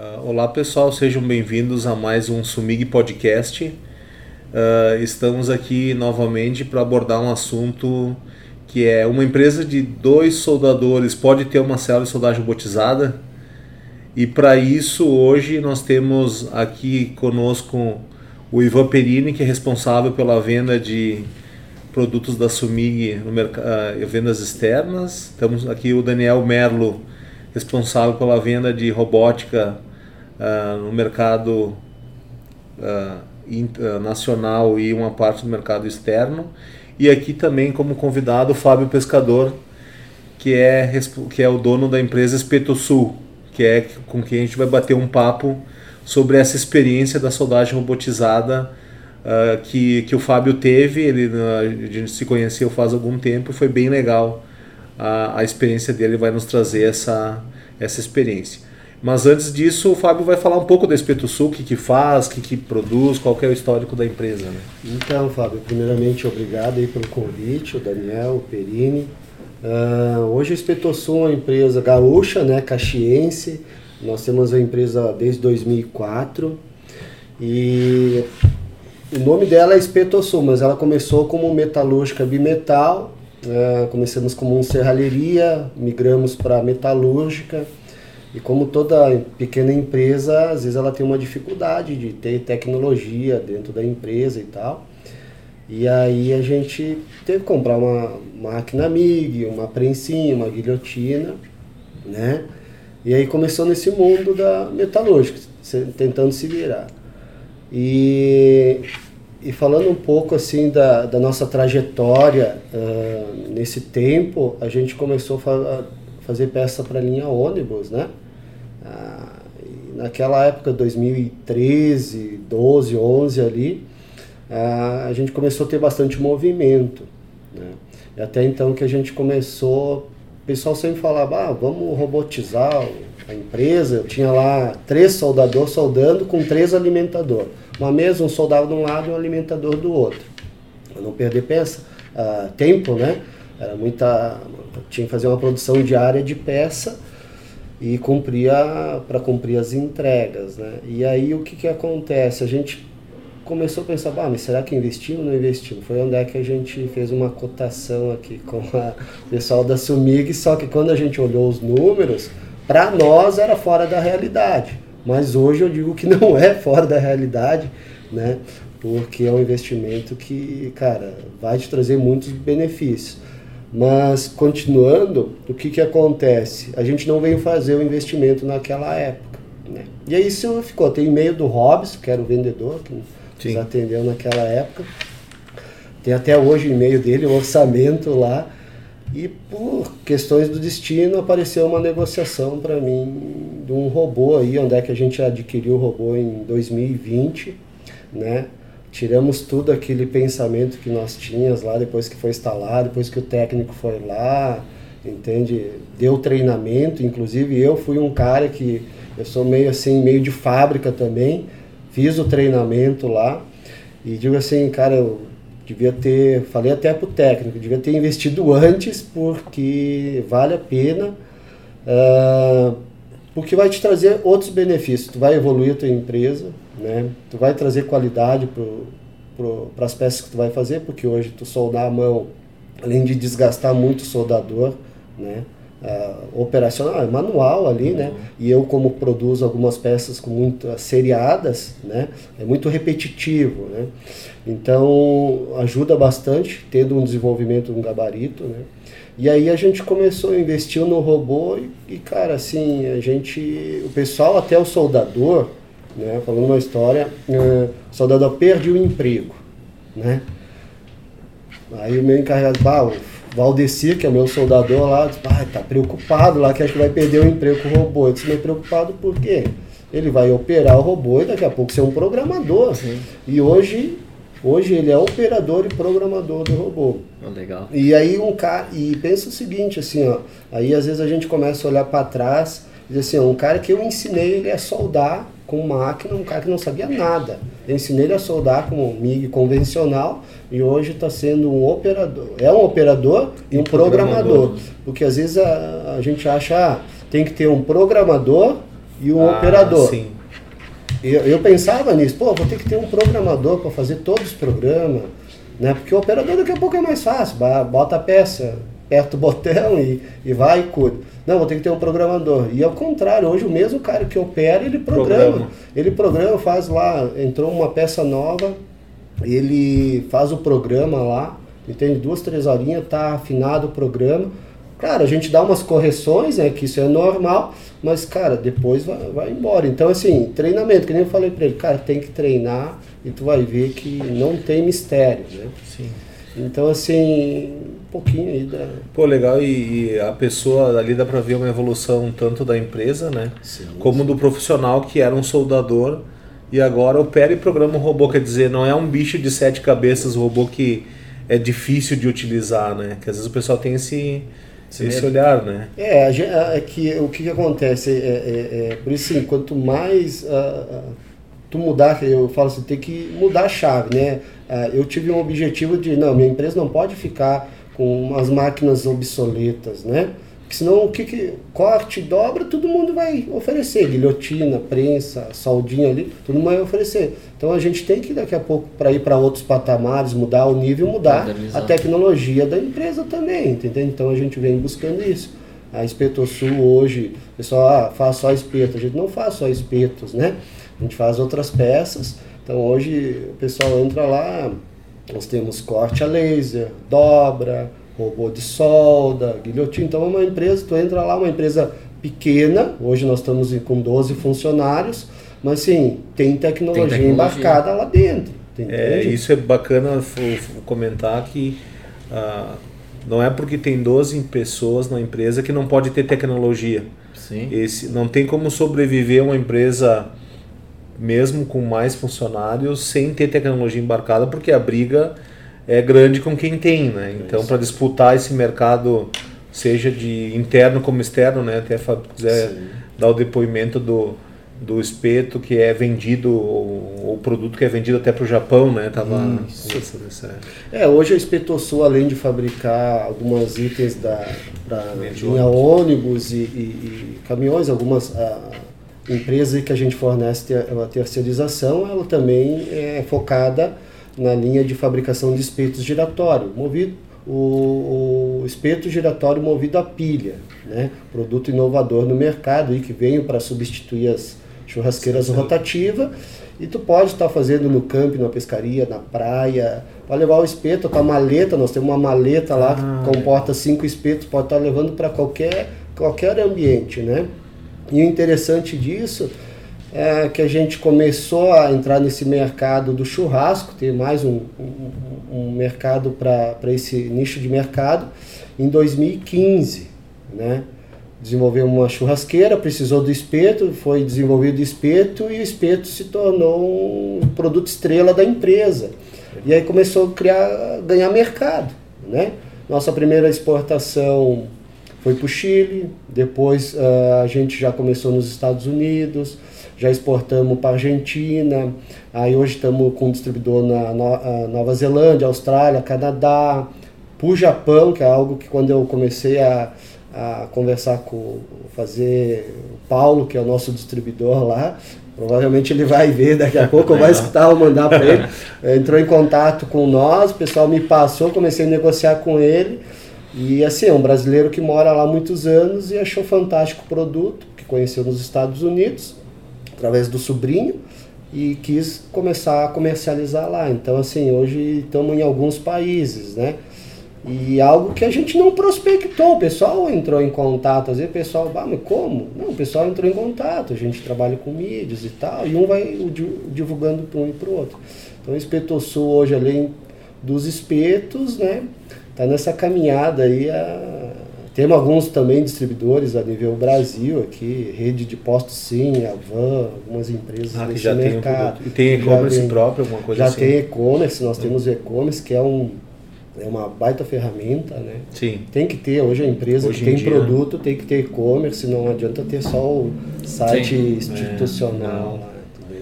Uh, olá pessoal, sejam bem-vindos a mais um Sumig Podcast. Uh, estamos aqui novamente para abordar um assunto que é uma empresa de dois soldadores pode ter uma célula de soldagem robotizada? E para isso hoje nós temos aqui conosco o Ivan Perini, que é responsável pela venda de produtos da Sumig no mercado, uh, vendas externas. Estamos aqui o Daniel Merlo, responsável pela venda de robótica uh, no mercado uh, nacional e uma parte do mercado externo. E aqui também como convidado o Fábio Pescador, que é, que é o dono da empresa Espeto Sul, que é com quem a gente vai bater um papo sobre essa experiência da soldagem robotizada uh, que, que o Fábio teve. Ele, a gente se conheceu faz algum tempo e foi bem legal a, a experiência dele vai nos trazer essa, essa experiência. Mas antes disso, o Fábio vai falar um pouco da Espeto Sul, o que, que faz, o que, que produz, qual que é o histórico da empresa. Né? Então, Fábio, primeiramente obrigado aí pelo convite, o Daniel, o Perini. Uh, hoje a Espeto Sul é uma empresa gaúcha, né, caxiense. Nós temos a empresa desde 2004 e o nome dela é Espeto Sul, mas ela começou como metalúrgica bimetal é, começamos como serralheria, migramos para metalúrgica. E como toda pequena empresa, às vezes ela tem uma dificuldade de ter tecnologia dentro da empresa e tal. E aí a gente teve que comprar uma máquina MIG, uma prensinha, uma guilhotina, né? E aí começou nesse mundo da metalúrgica, tentando se virar. E e falando um pouco assim da, da nossa trajetória uh, nesse tempo, a gente começou a fa fazer peça para linha ônibus, né? Naquela época, 2013, 12, 11 ali, a gente começou a ter bastante movimento. Né? E até então que a gente começou, o pessoal sempre falava, ah, vamos robotizar a empresa. Eu tinha lá três soldadores soldando com três alimentadores uma mesa, um soldado de um lado e um alimentador do outro. Para não perder peça, uh, tempo, né? Era muita. Tinha que fazer uma produção diária de peça e cumpria para cumprir as entregas, né? E aí o que, que acontece? A gente começou a pensar, ah, mas será que investimos ou não investimos? Foi onde é que a gente fez uma cotação aqui com o pessoal da Sumig, só que quando a gente olhou os números, para nós era fora da realidade. Mas hoje eu digo que não é fora da realidade, né? Porque é um investimento que, cara, vai te trazer muitos benefícios. Mas, continuando, o que, que acontece? A gente não veio fazer o investimento naquela época. Né? E aí isso ficou. Tem e-mail do Robson, que era o vendedor, que nos atendeu naquela época. Tem até hoje o e-mail dele, o orçamento lá. E por questões do destino apareceu uma negociação para mim de um robô aí, onde é que a gente adquiriu o robô em 2020, né? Tiramos tudo aquele pensamento que nós tínhamos lá depois que foi instalado, depois que o técnico foi lá, entende? Deu treinamento, inclusive eu fui um cara que eu sou meio assim, meio de fábrica também, fiz o treinamento lá e digo assim, cara, eu devia ter, falei até para o técnico, devia ter investido antes porque vale a pena, uh, porque vai te trazer outros benefícios. Tu vai evoluir a tua empresa, né? Tu vai trazer qualidade para as peças que tu vai fazer, porque hoje tu soldar a mão, além de desgastar muito o soldador, né? Uh, operacional, é manual ali, né? E eu como produzo algumas peças com muitas seriadas, né? É muito repetitivo, né? Então ajuda bastante, tendo um desenvolvimento, um gabarito, né? E aí a gente começou a investir no robô e, e, cara, assim, a gente, o pessoal até o soldador, né? Falando uma história, uh, o soldador perde o emprego, né? Aí o meu encarregado, bah, Valdeci, que é meu soldador lá, disse, ah, tá preocupado lá que acho que vai perder o emprego com o robô. Eu disse, mas preocupado por quê? Ele vai operar o robô e daqui a pouco ser um programador. Sim. E hoje, hoje ele é operador e programador do robô. Oh, legal. E aí um cara, e pensa o seguinte, assim, ó, aí às vezes a gente começa a olhar para trás e diz assim, ó, um cara que eu ensinei ele a soldar com máquina, um cara que não sabia nada. Eu ensinei ele a soldar com um MIG convencional e hoje está sendo um operador. É um operador e um, programador. programador. Porque às vezes a, a gente acha, ah, tem que ter um programador e um ah, operador. Sim. Eu, eu pensava nisso, pô, vou ter que ter um programador para fazer todos os programas, né? Porque o operador daqui a pouco é mais fácil, bota a peça, aperta o botão e, e vai e cuida. Não, vou ter que ter um programador. E ao contrário, hoje o mesmo cara que opera, ele programa. programa. Ele programa, faz lá, entrou uma peça nova, ele faz o programa lá, entende? Duas, três horinhas, tá afinado o programa. Claro, a gente dá umas correções, né? Que isso é normal, mas, cara, depois vai, vai embora. Então, assim, treinamento, que nem eu falei para ele, cara, tem que treinar e tu vai ver que não tem mistério, né? Sim. Então, assim, um pouquinho aí da... Pô, legal, e, e a pessoa ali dá para ver uma evolução tanto da empresa, né? Sim, como sim. do profissional que era um soldador e agora opera e programa um robô, quer dizer, não é um bicho de sete cabeças, o robô que é difícil de utilizar, né? Que às vezes o pessoal tem esse, esse olhar, né? É, é que, o que, que acontece, é, é, é, por isso assim, quanto mais uh, tu mudar, eu falo assim, tem que mudar a chave, né? Uh, eu tive um objetivo de, não, minha empresa não pode ficar com umas máquinas obsoletas, né? Porque senão o que, que corte, dobra, todo mundo vai oferecer. Guilhotina, prensa, soldinha ali, todo mundo vai oferecer. Então a gente tem que daqui a pouco, para ir para outros patamares, mudar o nível, mudar a tecnologia da empresa também, entendeu? Então a gente vem buscando isso. A Espetosul hoje, o pessoal ah, faz só espeto. A gente não faz só espetos, né? A gente faz outras peças. Então hoje o pessoal entra lá, nós temos corte a laser, dobra, robô de solda, guilhotina. Então é uma empresa, tu entra lá, uma empresa pequena, hoje nós estamos com 12 funcionários, mas sim, tem tecnologia, tem tecnologia. embarcada lá dentro. É, isso é bacana comentar que ah, não é porque tem 12 pessoas na empresa que não pode ter tecnologia. Sim. Esse, não tem como sobreviver uma empresa mesmo com mais funcionários sem ter tecnologia embarcada, porque a briga é grande com quem tem, né? Então, para disputar esse mercado, seja de interno como externo, né? Até quiser dar o depoimento do, do espeto que é vendido, o, o produto que é vendido até para o Japão, né? Tava é, hoje a Espeto Sul, além de fabricar alguns itens da linha ônibus e, e, e, caminhões, algumas a, empresas que a gente fornece a terceirização, ela também é focada na linha de fabricação de espetos giratório, movido o, o espeto giratório movido a pilha, né? produto inovador no mercado e que veio para substituir as churrasqueiras rotativas e tu pode estar tá fazendo no campo, na pescaria, na praia, pode levar o espeto, a tua maleta, nós temos uma maleta lá ah, que comporta cinco espetos, pode estar tá levando para qualquer, qualquer ambiente, né? E o interessante disso é, que a gente começou a entrar nesse mercado do churrasco, ter mais um, um, um mercado para esse nicho de mercado, em 2015. Né? Desenvolvemos uma churrasqueira, precisou do espeto, foi desenvolvido o espeto e o espeto se tornou um produto estrela da empresa. E aí começou a criar, ganhar mercado. Né? Nossa primeira exportação foi para o Chile, depois uh, a gente já começou nos Estados Unidos, já exportamos para a Argentina, aí hoje estamos com um distribuidor na Nova Zelândia, Austrália, Canadá, para o Japão, que é algo que quando eu comecei a, a conversar com, fazer o Paulo, que é o nosso distribuidor lá, provavelmente ele vai ver daqui a pouco, eu vou escutar, vou mandar para ele, entrou em contato com nós, o pessoal me passou, comecei a negociar com ele, e assim, é um brasileiro que mora lá há muitos anos e achou fantástico o produto, que conheceu nos Estados Unidos, através do sobrinho e quis começar a comercializar lá. Então, assim, hoje estamos em alguns países, né? E algo que a gente não prospectou, o pessoal entrou em contato, às vezes o pessoal, ah, mas como? Não, o pessoal entrou em contato, a gente trabalha com mídias e tal, e um vai divulgando para um e para o outro. Então o Espeto Sul hoje, além dos espetos, né, tá nessa caminhada aí a temos alguns também distribuidores a nível Brasil aqui, rede de postos sim, a Van, algumas empresas ah, já mercado. Tem um e tem e-commerce próprio, alguma coisa já assim? Já tem e-commerce, nós temos e-commerce que é um é uma baita ferramenta, né? Sim. Tem que ter, hoje a empresa hoje que tem dia, produto tem que ter e-commerce, não adianta ter só o site sim. institucional. É,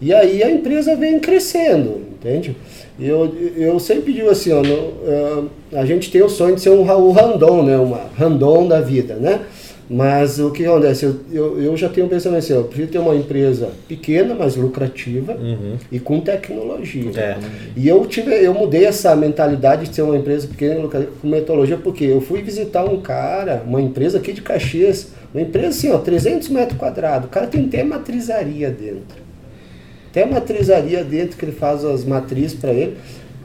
e aí a empresa vem crescendo, entende? Eu, eu sempre digo assim, ó, no, uh, a gente tem o sonho de ser um Raul Randon, né? Uma Randon da vida, né? Mas o que acontece? Eu, eu, eu já tenho um pensamento assim, eu prefiro ter uma empresa pequena, mas lucrativa Uhum. e com tecnologia. É. E eu tive, eu mudei essa mentalidade de ser uma empresa pequena lucrativa com metodologia, porque eu fui visitar um cara, uma empresa aqui de Caxias, uma empresa assim, ó, 300 metros quadrados. O cara tem até matrizaria dentro. Até matrizaria dentro que ele faz as matrizes para ele.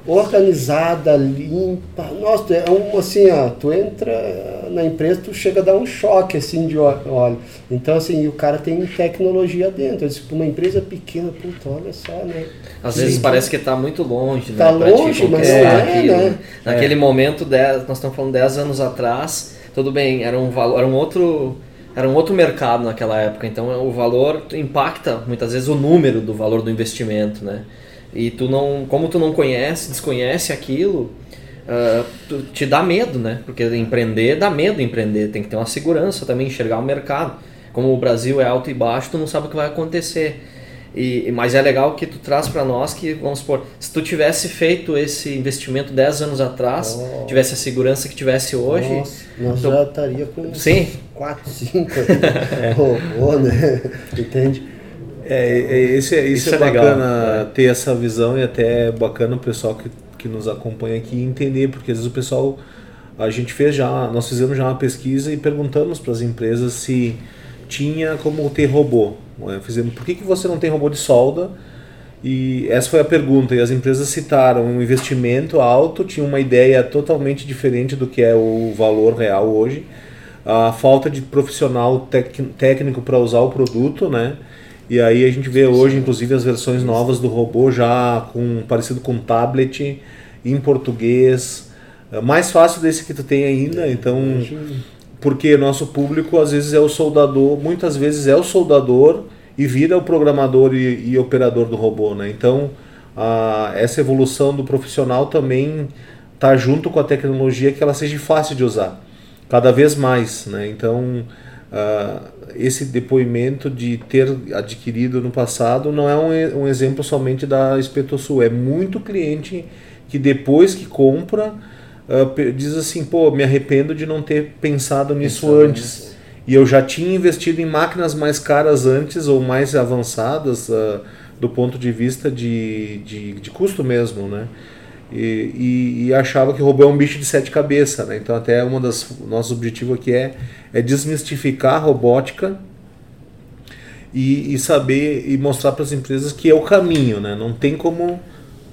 Organizada, limpa. Nossa, é um assim, ó, tu entra na empresa, tu chega a dar um choque assim de óleo. Então, assim, o cara tem tecnologia dentro. Eu disse, uma empresa pequena, puta, olha só, né? Às vezes Sim. parece que está muito longe, Tá né? te longe, mas é, aquilo. né? Naquele momento, dez, nós estamos falando 10 anos atrás, tudo bem, era um valor, era um outro, era um outro mercado naquela época. Então o valor impacta muitas vezes o número do valor do investimento, né? E tu não, como tu não conhece, desconhece aquilo, ah, tu- te dá medo, né? Porque empreender dá medo empreender, tem que ter uma segurança também, enxergar o mercado. Como o Brasil é alto e baixo, tu não sabe o que vai acontecer. E, mas é legal que tu traz para nós que, vamos supor, se tu tivesse feito esse investimento 10 anos atrás, Oh. tivesse a segurança que tivesse hoje, Nossa, nós Então- já estaria com sim, 4, 5 robô, né? Entende? É, é, esse, é- isso é, é legal, bacana ter essa visão e até é bacana o pessoal que, que nos acompanha aqui entender, porque às vezes o pessoal, a gente fez já, nós fizemos já uma pesquisa e perguntamos para as empresas se tinha como ter robô. né? Fizemos, por que, que você não tem robô de solda? E essa foi a pergunta, e as empresas citaram um investimento alto, tinha uma ideia totalmente diferente do que é o valor real hoje, a falta de profissional tec- técnico para usar o produto, né? E aí a gente vê hoje, inclusive, as versões novas do robô já com parecido com tablet, em português, é mais fácil desse que tu tem ainda, então porque nosso público às vezes é o soldador, muitas vezes é o soldador e vira o programador e, e operador do robô, né? Então a, essa evolução do profissional também tá junto com a tecnologia que ela seja fácil de usar, cada vez mais, né? Então esse depoimento de ter adquirido no passado não é um, um exemplo somente da Espetosul, é muito cliente que depois que compra ah, diz assim, pô, me arrependo de não ter pensado nisso Pensado antes. E eu já tinha investido em máquinas mais caras antes ou mais avançadas ah, do ponto de vista de, de, de custo mesmo, né? E, e, e achava que robô é um bicho de sete cabeças, né? Então até uma das nosso objetivo aqui é, é desmistificar a robótica e, e saber e mostrar para as empresas que é o caminho, né? Não tem como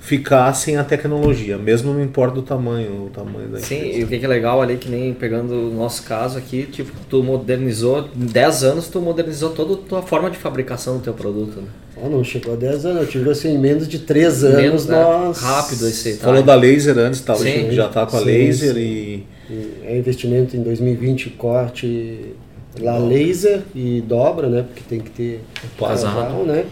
ficar sem a tecnologia, mesmo não importa o tamanho, o tamanho da sim, empresa. e o que é legal ali, que nem pegando o nosso caso aqui, tipo, tu modernizou, em 10 anos tu modernizou toda a tua forma de fabricação do teu produto, né? Ó, não chegou a 10 anos, eu tive assim, em menos de 3 anos Menos, né? nós. Rápido esse Falou da laser antes, tá? Sim. Hoje já tá com a Sim, laser sim. e É investimento em 2020, corte lá laser e dobra, né? Porque tem que ter casal, né?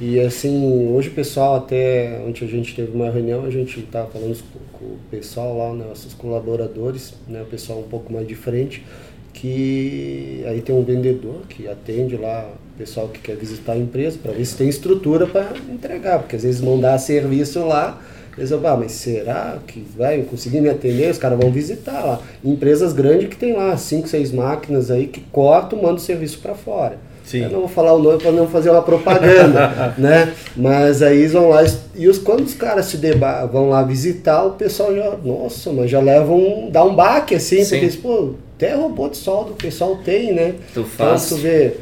E assim, hoje o pessoal até, ontem a gente teve uma reunião, a gente estava falando com, o pessoal lá, né, nossos colaboradores, né, o pessoal um pouco mais de frente, que aí tem um vendedor que atende lá o pessoal que quer visitar a empresa para ver se tem estrutura para entregar, porque às vezes vão dar serviço lá, eles vão, ah, mas será que vai conseguir me atender? Os caras vão visitar lá. Empresas grandes que tem lá cinco, seis máquinas aí que cortam, mandam serviço para fora. Sim. Eu não vou falar o nome para não fazer uma propaganda, né? Mas aí eles vão lá e os quando os caras se deba vão lá visitar, o pessoal já, nossa, mas já leva um, dá um baque assim, Sim. porque eles, pô, até robô de solda o pessoal tem, né? Tu faz. Então tu vê,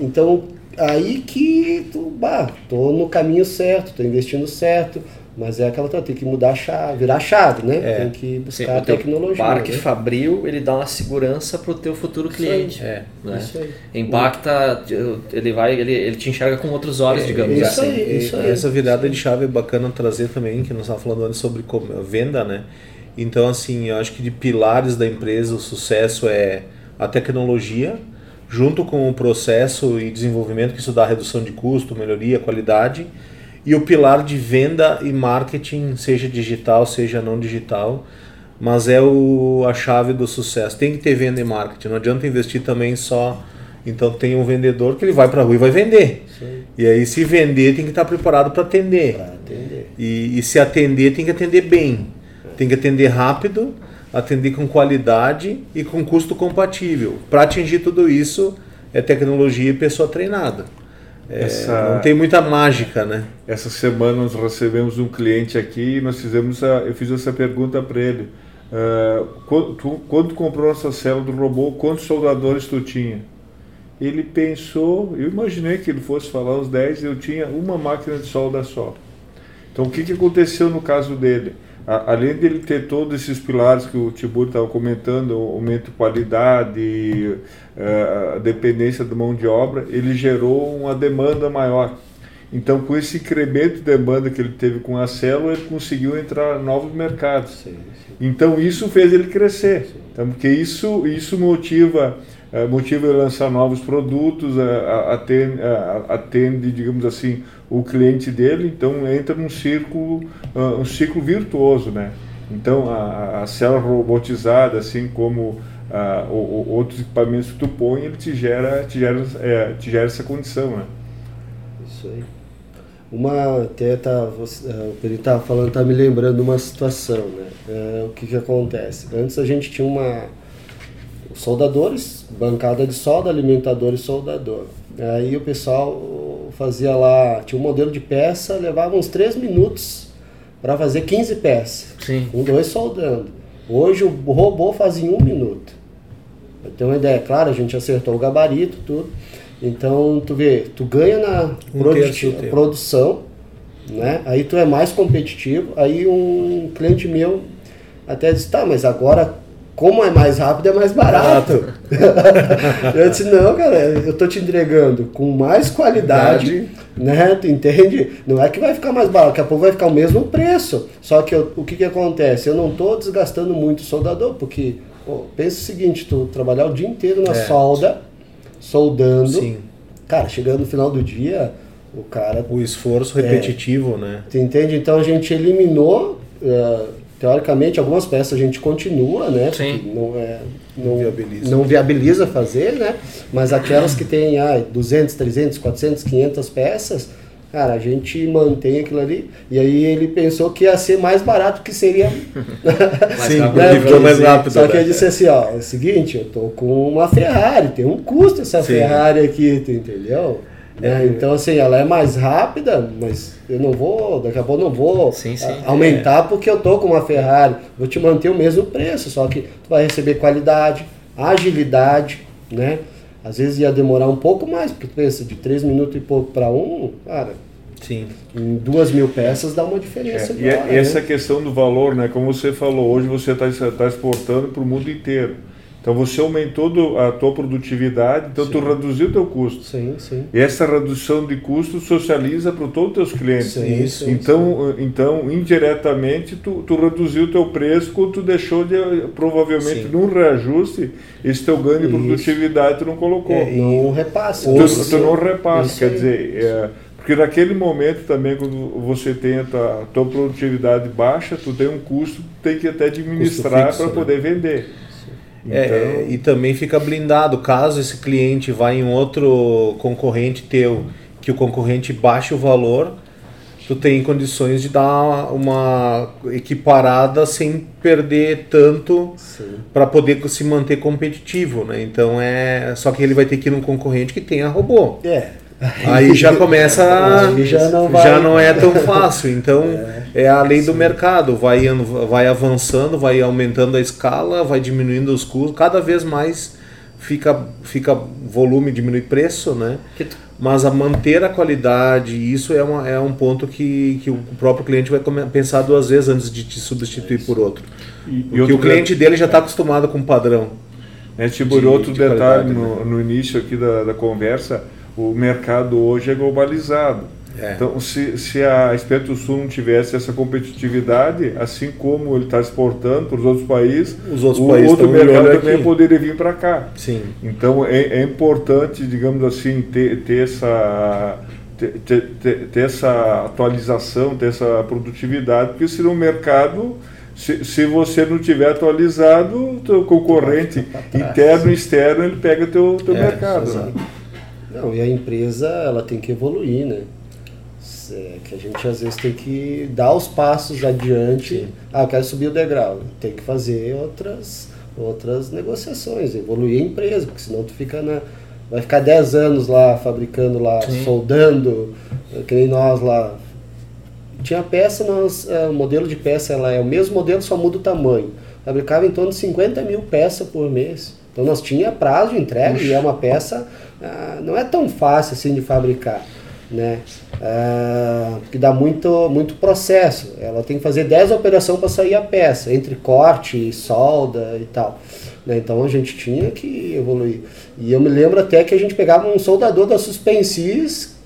então aí que tu, bah, tô no caminho certo, tô investindo certo, mas é aquela coisa, tem que mudar a chave, virar a chave, né? É. Tem que Sim, buscar a o teu tecnologia. parque né? fabril, ele dá uma segurança pro teu futuro Isso cliente. aí. é. né? Isso aí. Impacta, ele vai, ele, ele te enxerga com outros olhos, digamos isso assim. aí. E aí. Essa virada de chave é bacana trazer também, que nós estávamos falando antes sobre venda, né? Então, assim, eu acho que de pilares da empresa, o sucesso é a tecnologia, junto com o processo e desenvolvimento, que isso dá redução de custo, melhoria, qualidade, e o pilar de venda e marketing, seja digital, seja não digital, mas é o, a chave do sucesso. Tem que ter venda e marketing, não adianta investir também só. Então tem um vendedor que ele vai para a rua e vai vender. Aí, E aí, se vender, tem que estar preparado para atender. atender. E, e se atender, tem que atender bem. Tem que atender rápido, atender com qualidade e com custo compatível. Para atingir tudo isso, é tecnologia e pessoa treinada. Essa, não tem muita mágica, né? Essa semana nós recebemos um cliente aqui e nós fizemos a, eu fiz essa pergunta para ele. Uh, quando, tu, quando tu comprou nossa célula do robô, quantos soldadores tu tinha? Ele pensou, eu imaginei que ele fosse falar os 10, eu tinha uma máquina de solda só. Então o que, que aconteceu no caso dele? Além dele ter todos esses pilares que o Tibur estava comentando, aumento de qualidade, eh, a dependência da mão de obra, ele gerou uma demanda maior. Então, com esse incremento de demanda que ele teve com a célula, ele conseguiu entrar em novos mercados. Sim, sim. Então, isso fez ele crescer. Então, porque isso, isso motiva, eh, motiva ele a lançar novos produtos, atende, atende, digamos assim, o cliente dele, então entra num círculo, uh, um ciclo virtuoso, né? Então a, a célula robotizada, assim como uh, o, o, outros equipamentos que tu põe, ele te gera, te gera, é, te gera essa condição, né? Isso aí. Uma até tá, você, uh, o Peri estava falando, está me lembrando uma situação, né? Uh, o que que acontece? Antes a gente tinha uma soldadores, bancada de solda, alimentador e soldador. Aí o pessoal fazia lá, tinha um modelo de peça, levava uns 3 minutos para fazer 15 peças. Sim. Com dois soldando. Hoje o robô faz em um minuto. Pra ter uma ideia, claro, a gente acertou o gabarito, tudo. Então, tu vê, tu ganha na um produção, né? Aí tu é mais competitivo. Aí um cliente meu até disse, tá, mas agora como é mais rápido, é mais barato. eu disse, não, cara, eu tô te entregando com mais qualidade, né? Tu entende? Não é que vai ficar mais barato, daqui a pouco vai ficar o mesmo preço. Só que eu, o que que acontece? Eu não tô desgastando muito o soldador, porque, pô, pensa o seguinte, tu trabalhar o dia inteiro na é. solda, soldando. Sim. Cara, chegando no final do dia, o cara... O esforço repetitivo, é, né? Tu entende? Então a gente eliminou... Uh, teoricamente, algumas peças a gente continua, né? Sim. Não, é, não, viabiliza. não viabiliza fazer, né? Mas aquelas que tem ah, 200, 300, 400, 500 peças, cara, a gente mantém aquilo ali. E aí ele pensou que ia ser mais barato que seria. Sim, né? mais rápido. Só que né? ele disse assim: ó, é o seguinte, eu tô com uma Ferrari, tem um custo essa Sim. Ferrari aqui, tu entendeu? Né? Então, assim, ela é mais rápida, mas eu não vou, daqui a pouco não vou sim, sim. aumentar é. porque eu tô com uma Ferrari. Vou te manter o mesmo preço, só que tu vai receber qualidade, agilidade, né? Às vezes ia demorar um pouco mais, porque tu pensa, de 3 minutos e pouco para um, cara, Sim. Em duas mil peças dá uma diferença. É, agora, e essa né? questão do valor, né? Como você falou, hoje você está tá exportando para o mundo inteiro. Então você aumentou a tua produtividade, então sim. tu reduziu o teu custo. Sim, sim. E essa redução de custo socializa para todos os teus clientes. Sim, sim, então, sim. então indiretamente tu, tu reduziu o teu preço quando tu deixou de provavelmente sim. num reajuste esse teu ganho de produtividade tu não colocou. É, não repassa. Tu, tu não repassa, quer dizer, é, porque naquele momento também, quando você tem a tua, tua produtividade baixa, tu tem um custo, tu tem que até administrar para né? poder vender. É, então... É, e também fica blindado caso esse cliente vá em outro concorrente teu, que o concorrente baixe o valor, tu tem condições de dar uma equiparada sem perder tanto para poder se manter competitivo, né? Então é só que ele vai ter que ir num concorrente que tenha robô. É. Aí já começa. já, não vai... já não é tão fácil. Então é, é a lei do mercado. Vai, vai avançando, vai aumentando a escala, vai diminuindo os custos. Cada vez mais fica, fica volume, diminui preço, né? Mas a manter a qualidade, isso é, uma, é um ponto que, que o próprio cliente vai pensar duas vezes antes de te substituir por outro. E, Porque e o cliente dele já está acostumado com o padrão. É, tipo, de, outro de detalhe no, né? no início aqui da, da conversa o mercado hoje é globalizado. É. Então, se, se a Espeto Sul não tivesse essa competitividade, assim como ele está exportando para os outros países, os outros o países outro mercado também aqui. poderia vir para cá. Sim. Então, é, é, importante, digamos assim, ter, ter essa ter, ter, ter, essa atualização, ter essa produtividade, porque senão o mercado, se, se você não tiver atualizado, o concorrente interno e externo, ele pega o teu, teu é, mercado. Né? Não, e a empresa ela tem que evoluir, né? é que a gente às vezes tem que dar os passos adiante. Sim. Ah, eu quero subir o degrau. Tem que fazer outras, outras negociações, evoluir a empresa, porque senão tu fica na. Vai ficar 10 anos lá fabricando lá, Sim. soldando, que nem nós lá. Tinha peça, nós, é, o modelo de peça ela é o mesmo modelo, só muda o tamanho. Fabricava em torno de 50 mil peças por mês. Então nós tinha prazo de entrega e é uma peça, ah, não é tão fácil assim de fabricar né? Ah, que dá muito, muito processo. Ela tem que fazer 10 operações para sair a peça, entre corte, solda e tal. Né? Então a gente tinha que evoluir. E eu me lembro até que a gente pegava um soldador da Suspensis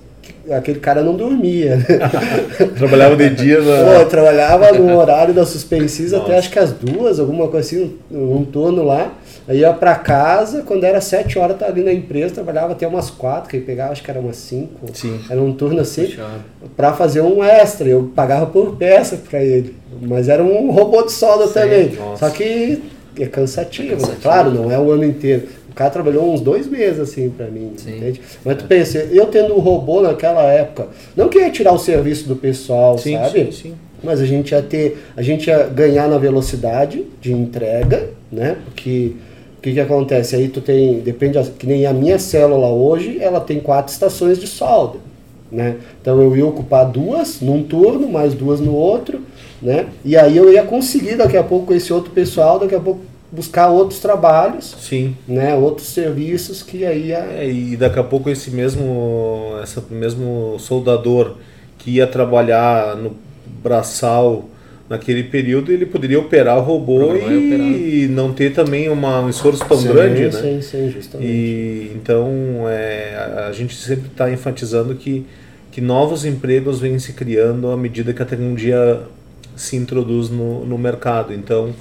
aquele cara não dormia. Né? trabalhava de dia na... Pô, trabalhava no horário da Suspensis até acho que as duas, alguma coisa assim, um turno lá. Aí ia para casa, quando era sete horas, tava ali na empresa, trabalhava até umas quatro, que pegava, acho que era umas cinco. Sim. Era um turno assim, para fazer um extra. Eu pagava por peça para ele. Mas era um robô de solda Sim, também. Nossa. Só que é cansativo, é cansativo, claro, não é o ano inteiro. O cara trabalhou uns dois meses assim para mim, Sim. entende? Mas tu pensa, eu tendo um robô naquela época, não queria tirar o serviço do pessoal, sim, sabe? Sim, sim. Mas a gente ia ter, a gente ia ganhar na velocidade de entrega, né? Porque que, que acontece? Aí tu tem, depende, que nem a minha célula hoje, ela tem quatro estações de solda, né? Então eu ia ocupar duas num turno, mais duas no outro, né? E aí eu ia conseguir daqui a pouco esse outro pessoal, daqui a pouco buscar outros trabalhos, sim, né? Outros serviços que aí ia... é, e daqui a pouco esse mesmo, esse mesmo soldador que ia trabalhar no braçal naquele período ele poderia operar o robô e, não ter também uma, um esforço tão sim, grande, sim, né? Sim, sim, justamente. E, então é, a, a gente sempre está enfatizando que, que novos empregos vêm se criando à medida que a tecnologia se introduz no, no mercado. Então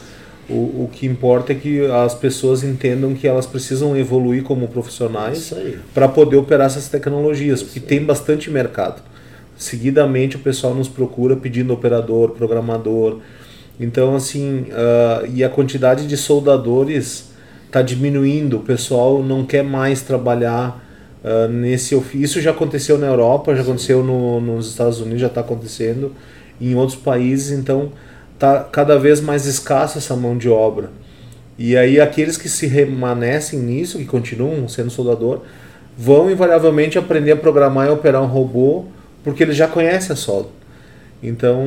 o, o que importa é que as pessoas entendam que elas precisam evoluir como profissionais para poder operar essas tecnologias, porque tem bastante mercado seguidamente o pessoal nos procura pedindo operador, programador. Então, assim, uh, e a quantidade de soldadores está diminuindo, o pessoal não quer mais trabalhar uh, nesse ofício. Isso já aconteceu na Europa, já aconteceu no, nos Estados Unidos, já está acontecendo em outros países, então está cada vez mais escassa essa mão de obra. E aí aqueles que se remanescem nisso, que continuam sendo soldador, vão invariavelmente aprender a programar e operar um robô porque ele já conhece a solda. Então,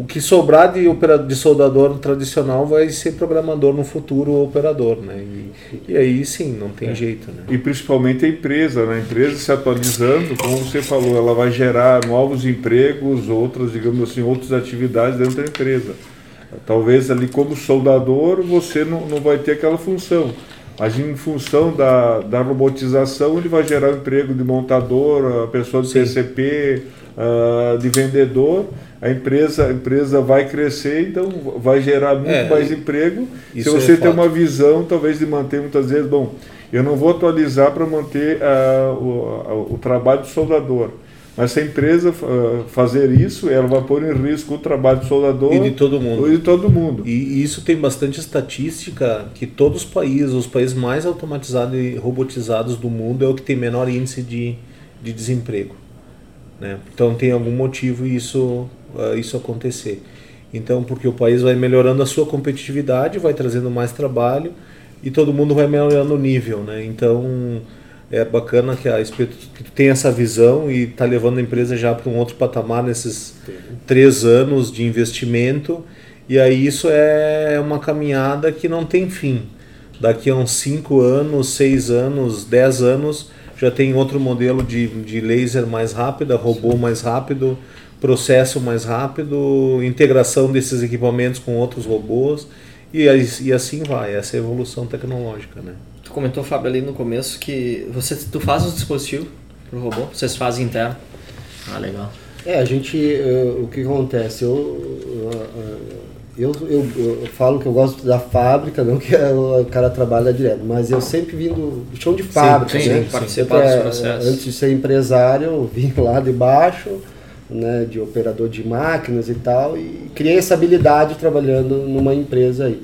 o que sobrar de, de soldador tradicional vai ser programador no futuro ou operador, né? E, e aí sim, não tem é. jeito, né? E principalmente a empresa, né? A empresa se atualizando, como você falou, ela vai gerar novos empregos, outras, digamos assim, outras atividades dentro da empresa. Talvez ali como soldador você não, não vai ter aquela função. Mas em função da, da robotização, ele vai gerar emprego de montador, a pessoa do Sim. TCP, uh, de vendedor. A empresa, a empresa vai crescer, então vai gerar muito é, mais emprego. Se você é tem uma visão, talvez, de manter muitas vezes, bom, eu não vou atualizar para manter uh, o, o trabalho do soldador mas se a empresa uh, fazer isso, ela vai pôr em risco o trabalho do soldador e de todo mundo. E de todo mundo. E isso tem bastante estatística que todos os países, os países mais automatizados e robotizados do mundo é o que tem menor índice de, de desemprego. Né? Então tem algum motivo isso uh, isso acontecer. Então porque o país vai melhorando a sua competitividade, vai trazendo mais trabalho e todo mundo vai melhorando o nível, né? Então é bacana que a Espeto tem essa visão e está levando a empresa já para um outro patamar nesses três anos de investimento. E aí isso é uma caminhada que não tem fim. Daqui a uns cinco anos, seis anos, dez anos, já tem outro modelo de, de laser mais rápida, robô mais rápido, processo mais rápido, integração desses equipamentos com outros robôs e, e assim vai, essa é a evolução tecnológica, né? Tu comentou, Fábio, ali no começo que você, tu faz os dispositivos pro robô, vocês fazem interno. Ah, legal. É, a gente, uh, o que acontece, eu, uh, eu, eu, eu, falo que eu gosto da fábrica, não que o cara trabalha direto, mas eu sempre vim do chão de fábrica, sim, né? Sim, participar dos processos. Antes de ser empresário, eu vim lá de baixo, né, de operador de máquinas e tal, e criei essa habilidade trabalhando numa empresa aí.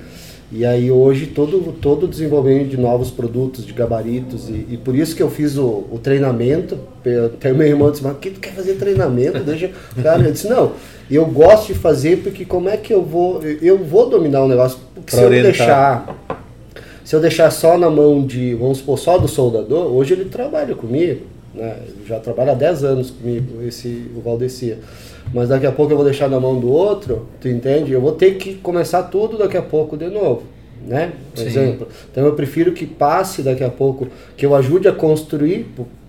E aí hoje todo todo o desenvolvimento de novos produtos, de gabaritos e, e por isso que eu fiz o, o treinamento. Até meu irmão disse, mas que tu quer fazer treinamento? Deixa, cara, eu disse não. Eu gosto de fazer porque como é que eu vou eu vou dominar o negócio? Porque Pra se eu orientar. deixar se eu deixar só na mão de, vamos supor, só do soldador, hoje ele trabalha comigo, né? Já trabalha há 10 anos comigo, esse, o Valdecia. Mas daqui a pouco eu vou deixar na mão do outro, tu entende? Eu vou ter que começar tudo daqui a pouco de novo, né? Por Sim. exemplo. Então eu prefiro que passe daqui a pouco, que eu ajude a construir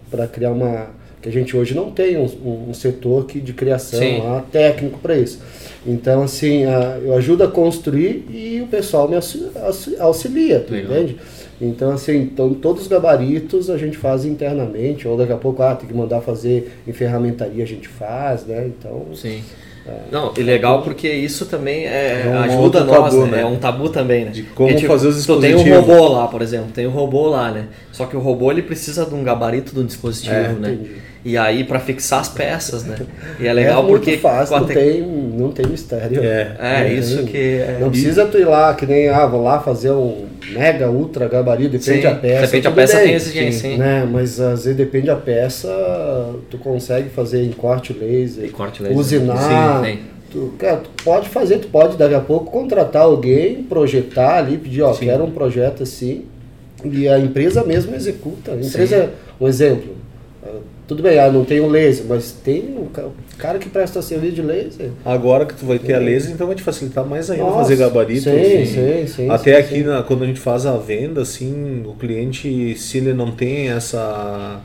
para criar uma que a gente hoje não tem um, um- setor que de criação Sim. lá, técnico para isso. Então assim, a- eu ajudo a construir e o pessoal me auxi- auxi- auxilia, tu Legal. entende? Então assim, então todos os gabaritos a gente faz internamente, ou daqui a pouco ah, tem que mandar fazer em ferramentaria a gente faz, né? Então Sim. Não, e legal porque isso também é, É um ajuda nós, tabu, né? né? É um tabu também, né? De como Porque, fazer os Tu tem um dispositivos. robô lá, por exemplo, tem um robô lá, né? Só que o robô ele precisa de um gabarito do dispositivo, É, né? entendi. E aí para fixar as peças, né? E é legal é muito porque fácil, a não te- tem, não tem mistério. É. É, isso tem- que é... Não precisa tu ir lá, que nem, ah, vou lá fazer um mega, ultra gabarito, depende Sim, da peça. depende da tudo peça, bem, tem exigência, sim. Né? Mas às vezes depende da peça, tu consegue fazer em corte laser, E corte laser. usinar. Sim, sim. Tu, cara, tu pode fazer, tu pode daqui a pouco contratar alguém, projetar ali, pedir, ó, Sim. quero um projeto assim, e a empresa mesmo executa. A empresa, um exemplo, tudo bem, ah, não tem um laser, mas tem um ca- cara que presta serviço de laser. Agora que tu vai ter a laser, então vai te facilitar mais ainda Nossa, fazer gabarito. sim, sim, sim, Até sim, aqui, sim. na- quando a gente faz a venda, assim, o cliente, se ele não tem essa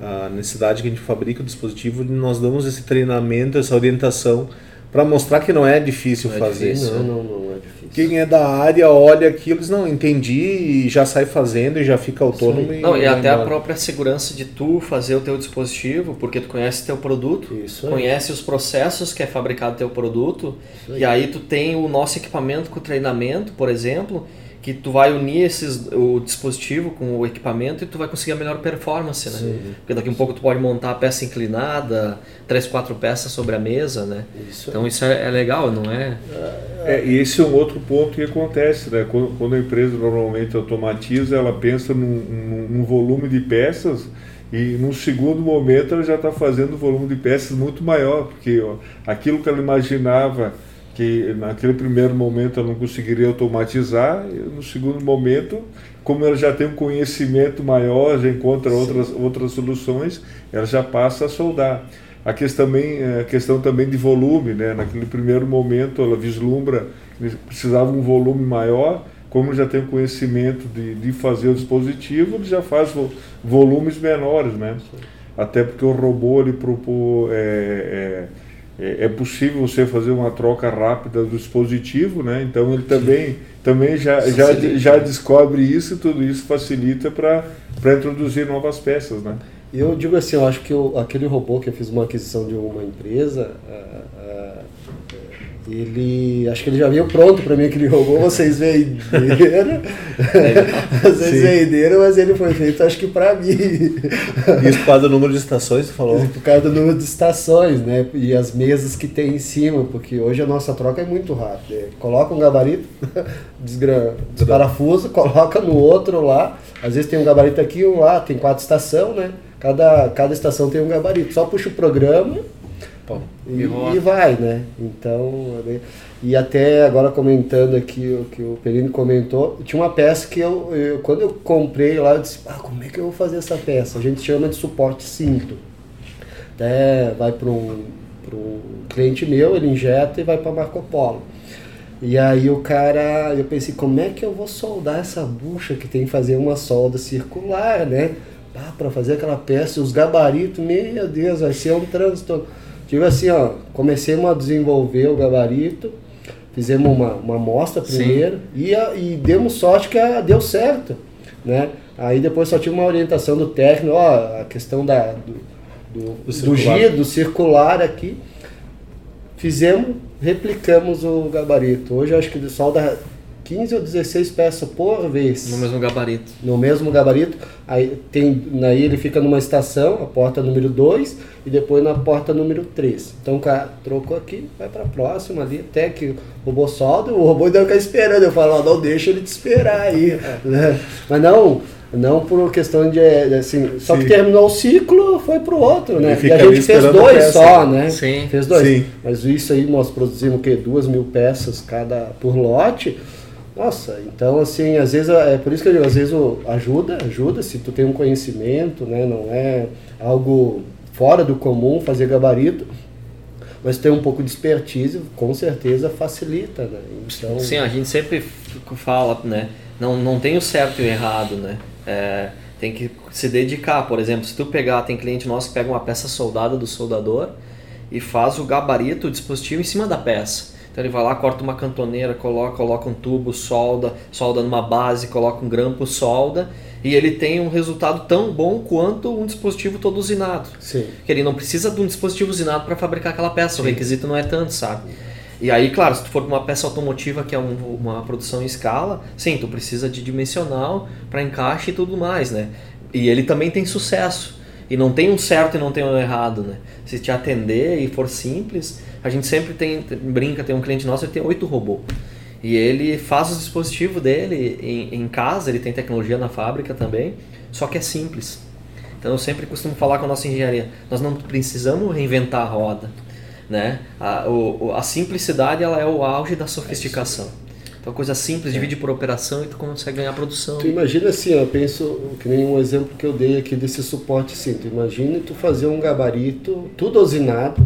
a necessidade que a gente fabrica o dispositivo, nós damos esse treinamento, essa orientação, para mostrar que não é difícil Não é fazer. difícil. Não, não, não é. Quem é da área olha aquilo e não, entendi e já sai fazendo e já fica autônomo. E, Não, e até a embora. própria segurança de tu fazer o teu dispositivo, porque tu conhece teu produto, Isso aí. conhece os processos que é fabricado teu produto, aí. e aí tu tem o nosso equipamento com treinamento, por exemplo, que tu vai unir esses, o dispositivo com o equipamento e tu vai conseguir a melhor performance, né? Sim. Porque daqui a pouco tu pode montar a peça inclinada, três, quatro peças sobre a mesa, né? Isso Então isso é, é legal, não é? É, e esse é um outro ponto que acontece, né? Quando, quando a empresa normalmente automatiza, ela pensa num, num- num volume de peças e num segundo momento ela já está fazendo um volume de peças muito maior, porque ó, aquilo que ela imaginava que naquele primeiro momento ela não conseguiria automatizar, e no segundo momento, como ela já tem um conhecimento maior, já encontra outras, outras soluções, ela já passa a soldar. A questão também, a questão também de volume, né? Naquele primeiro momento ela vislumbra que precisava um volume maior, como já tem o conhecimento de, de fazer o dispositivo, ele já faz vo- volumes menores, né? Até porque o robô ele propô, é, é, é- é possível você fazer uma troca rápida do dispositivo, né? Então ele também, também já, já, já descobre isso e tudo isso facilita para introduzir novas peças, né? Eu digo assim, eu acho que o- aquele robô que eu fiz uma aquisição de uma empresa, ah, ah, ele, acho que ele já veio pronto para mim aquele robô, vocês venderam, vocês Sim. venderam, mas ele foi feito acho que para mim, Isso por causa do número de estações, tu falou. por causa do número de estações, né, e as mesas que tem em cima, porque hoje a nossa troca é muito rápida, É, coloca um gabarito, desgra- desparafusa, coloca no outro lá, às vezes tem um gabarito aqui, um lá, tem quatro estações, né, cada, cada estação tem um gabarito, só puxa o programa Pô, e, E vai, né? Então, né? e até agora comentando aqui o que o Perino comentou, tinha uma peça que eu, eu- quando eu comprei lá, eu disse, ah, como é que eu vou fazer essa peça? A gente chama de suporte cinto. Até vai para um, pra um cliente meu, ele injeta e vai para Marco Polo. E aí o cara, eu pensei, como é que eu vou soldar essa bucha que tem que fazer uma solda circular, né? para fazer aquela peça, os gabaritos, meu Deus, vai ser um trânsito. Digo assim, ó, comecemos a desenvolver o gabarito, fizemos uma, uma amostra primeiro e, a- e demos sorte que a- deu certo, né? Aí depois só tinha uma orientação do técnico, ó, a questão da, do, do, Do do circular. giro, do circular aqui. Fizemos, replicamos o gabarito. Hoje eu acho que solda 15 ou 16 peças por vez. No mesmo gabarito. No mesmo gabarito. Aí, tem, aí ele fica numa estação, a porta número 2, e depois na porta número 3. Então o cara trocou aqui, vai para a próxima ali, até que o robô solda, o robô ainda fica esperando. Eu falo, ó, não deixa ele te esperar aí. né? Mas não, não por questão de, assim, só Sim. que terminou o ciclo, foi pro outro, né? E E, a gente fez dois peça. só, né? Sim. Fez dois. Sim. Mas isso aí nós produzimos o quê? Duas mil peças cada por lote. Nossa, então assim, às vezes é por isso que eu digo, às vezes ajuda, ajuda se tu tem um conhecimento, né? Não é algo fora do comum fazer gabarito, mas ter um pouco de expertise com certeza facilita, né? Então, Sim, a gente sempre fala, né? Não, não tem o certo e o errado, né? É, tem que se dedicar. Por exemplo, se tu pegar, tem cliente nosso que pega uma peça soldada do soldador e faz o gabarito, o dispositivo em cima da peça. Então ele vai lá, corta uma cantoneira, coloca, coloca um tubo, solda, solda numa base, coloca um grampo, solda, e ele tem um resultado tão bom quanto um dispositivo todo usinado. sim. Que ele não precisa de um dispositivo usinado para fabricar aquela peça, o requisito não é tanto, sabe? E aí, claro, se tu for uma peça automotiva que é um- uma produção em escala, sim, tu precisa de dimensional para encaixe e tudo mais, né? E ele também tem sucesso. E não tem um certo e não tem um errado, né? Se te atender e for simples, a gente sempre tem, brinca, tem um cliente nosso, ele tem oito robôs. E ele faz os dispositivos dele em, em casa, ele tem tecnologia na fábrica também, só que é simples. Então eu sempre costumo falar com a nossa engenharia, nós não precisamos reinventar a roda, né? A, o, a simplicidade ela é o auge da sofisticação. Então coisa simples, divide por operação e tu consegue ganhar produção. Tu imagina assim, eu penso que nem um exemplo que eu dei aqui desse suporte assim, tu imagina tu fazer um gabarito, tudo usinado,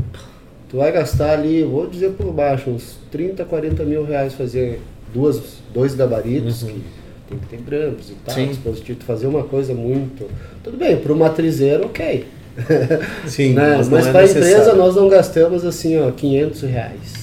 tu vai gastar ali, vou dizer por baixo, uns 30, 40 mil reais fazer duas, dois gabaritos, que tem que ter grampos e tal, Sim. dispositivo, tu fazer uma coisa muito... Tudo bem, para o matrizeiro, ok. Sim, né? mas, Mas, é para a empresa nós não gastamos assim, ó, 500 reais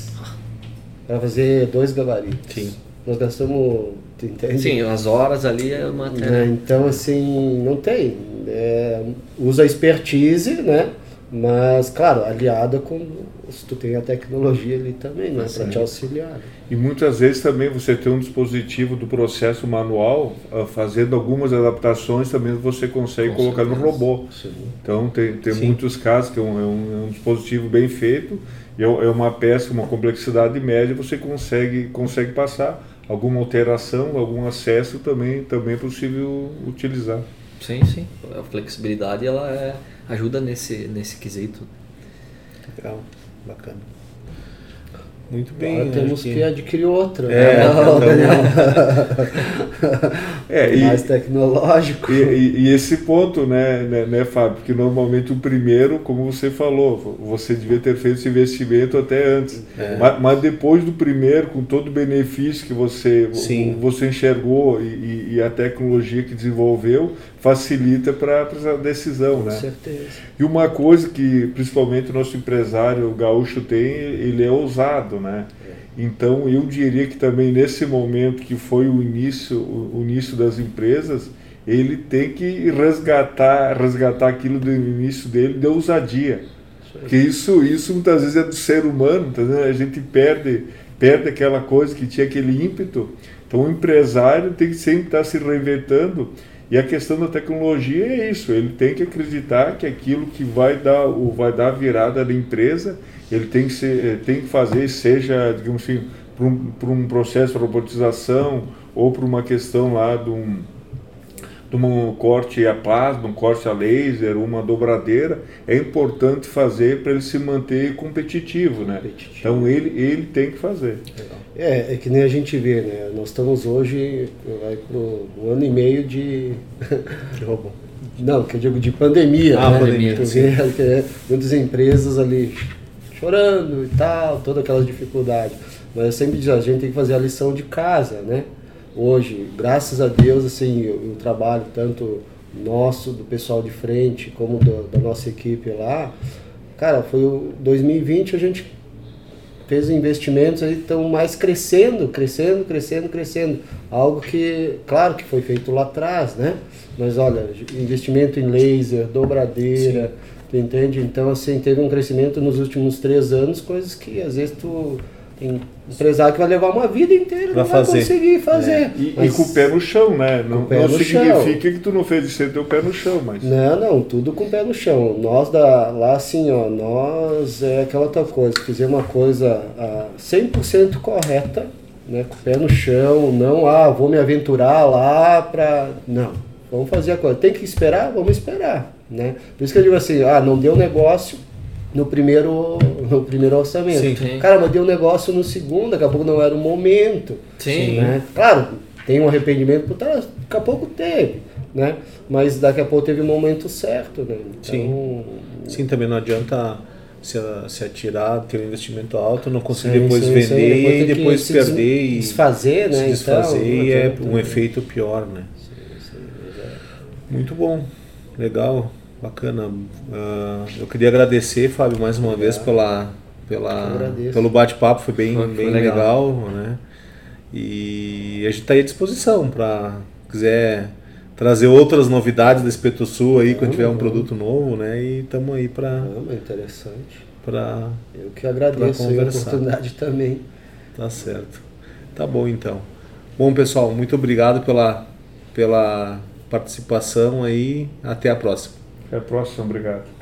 para fazer dois gabaritos. Sim. Nós gastamos, tu entende? Sim, as horas ali é uma Né? Então, assim, não tem. É, usa expertise, né? Mas, claro, aliada com. Se tu tem a tecnologia ali também, né? Para te auxiliar. E muitas vezes também você tem um dispositivo do processo manual, ah, fazendo algumas adaptações, também você consegue Com colocar no certeza. robô. Sim. Então tem, tem Sim. muitos casos que é um, é um- é um dispositivo bem feito, e é é uma peça, uma complexidade média, você consegue, consegue passar. Alguma alteração, algum acesso também, também é possível utilizar. Sim, sim. A flexibilidade ela é, ajuda nesse, nesse quesito. Legal, bacana. Muito bem. Agora temos que... adquirir outra. É, né? então- Daniel? É, e, Mais tecnológico. E, e- e esse ponto, né, né, né, Fábio? Porque normalmente o primeiro, como você falou, você devia ter feito esse investimento até antes. É. Mas, mas depois do primeiro, com todo o benefício que você, Sim. você enxergou e- e a tecnologia que desenvolveu, facilita para essa decisão, Com né? certeza. E uma coisa que principalmente o nosso empresário gaúcho tem, ele é ousado, né? Então eu diria que também nesse momento que foi o início, o início das empresas, ele tem que resgatar, resgatar aquilo do início dele de ousadia. Porque isso, isso muitas vezes é do ser humano, tá vendo? a gente perde, perde aquela coisa que tinha aquele ímpeto. Então o empresário tem que sempre estar se reinventando. E a questão da tecnologia é isso, ele tem que acreditar que aquilo que vai dar, o, vai dar a virada da empresa, ele tem que, ser, eh, tem que fazer, seja, digamos assim, para um, por um processo de robotização ou por uma questão lá de um, de um corte a plasma, um corte a laser, uma dobradeira, é importante fazer para ele se manter competitivo, né? Competitivo. Então ele, ele tem que fazer. É, é que nem a gente vê, né? Nós estamos hoje, vai pro um ano e meio de. De robô. Não, que eu digo de pandemia. Ah, né? pandemia, Tu vê que é muitas empresas ali chorando e tal, todas aquelas dificuldades. Mas eu sempre digo, a gente tem que fazer a lição de casa, né? Hoje, graças a Deus, assim, o, o trabalho tanto nosso, do pessoal de frente, como do- da nossa equipe lá, cara, foi o 2020 a gente fez investimentos aí estão mais crescendo, crescendo, crescendo, crescendo. Algo que, claro que foi feito lá atrás, né? Mas olha, investimento em laser, dobradeira, tu entende? Então, assim, teve um crescimento nos últimos três anos, coisas que às vezes tu Tem empresário que vai levar uma vida inteira Pra não vai fazer. conseguir fazer. É, E, e Mas- com o pé no chão, né? Não, Com o pé não no significa chão. que tu não fez de ser teu pé no chão, mas. Não, não, tudo com o pé no chão. Nós da, lá assim, ó, nós é aquela outra coisa, fazer uma coisa ah, 100% correta, né, com o pé no chão, não, ah, vou me aventurar lá pra... Não, vamos fazer a coisa. Tem que esperar? Vamos esperar, né? Por isso que eu digo assim, ah, não deu negócio no primeiro, no primeiro orçamento. Sim. Sim. Cara, mas deu negócio no segundo, daqui a pouco não era o momento. Sim. Né? Claro, tem um arrependimento por trás, daqui a pouco teve, né? Mas daqui a pouco teve o momento certo, né? Então, Sim. Sim, também não adianta se, se atirar, ter um investimento alto, não conseguir sim, depois sim, vender sim, e tem que depois se perder des- e desfazer, né? se desfazer Então, e é um né? efeito pior, né? Muito bom, legal, bacana. Ah, eu queria agradecer, Fábio, mais uma vez pela, pela, pelo bate-papo, foi bem, Foi- foi bem legal. legal. né? E a gente está aí à disposição para quiser trazer outras novidades da Espeto Sul aí, quando tiver um produto novo, né? E estamos aí para mas interessante. para Eu que agradeço a oportunidade também. Tá certo. Tá bom então. Bom, pessoal, muito obrigado pela, pela participação aí. Até a próxima. Até a próxima, obrigado.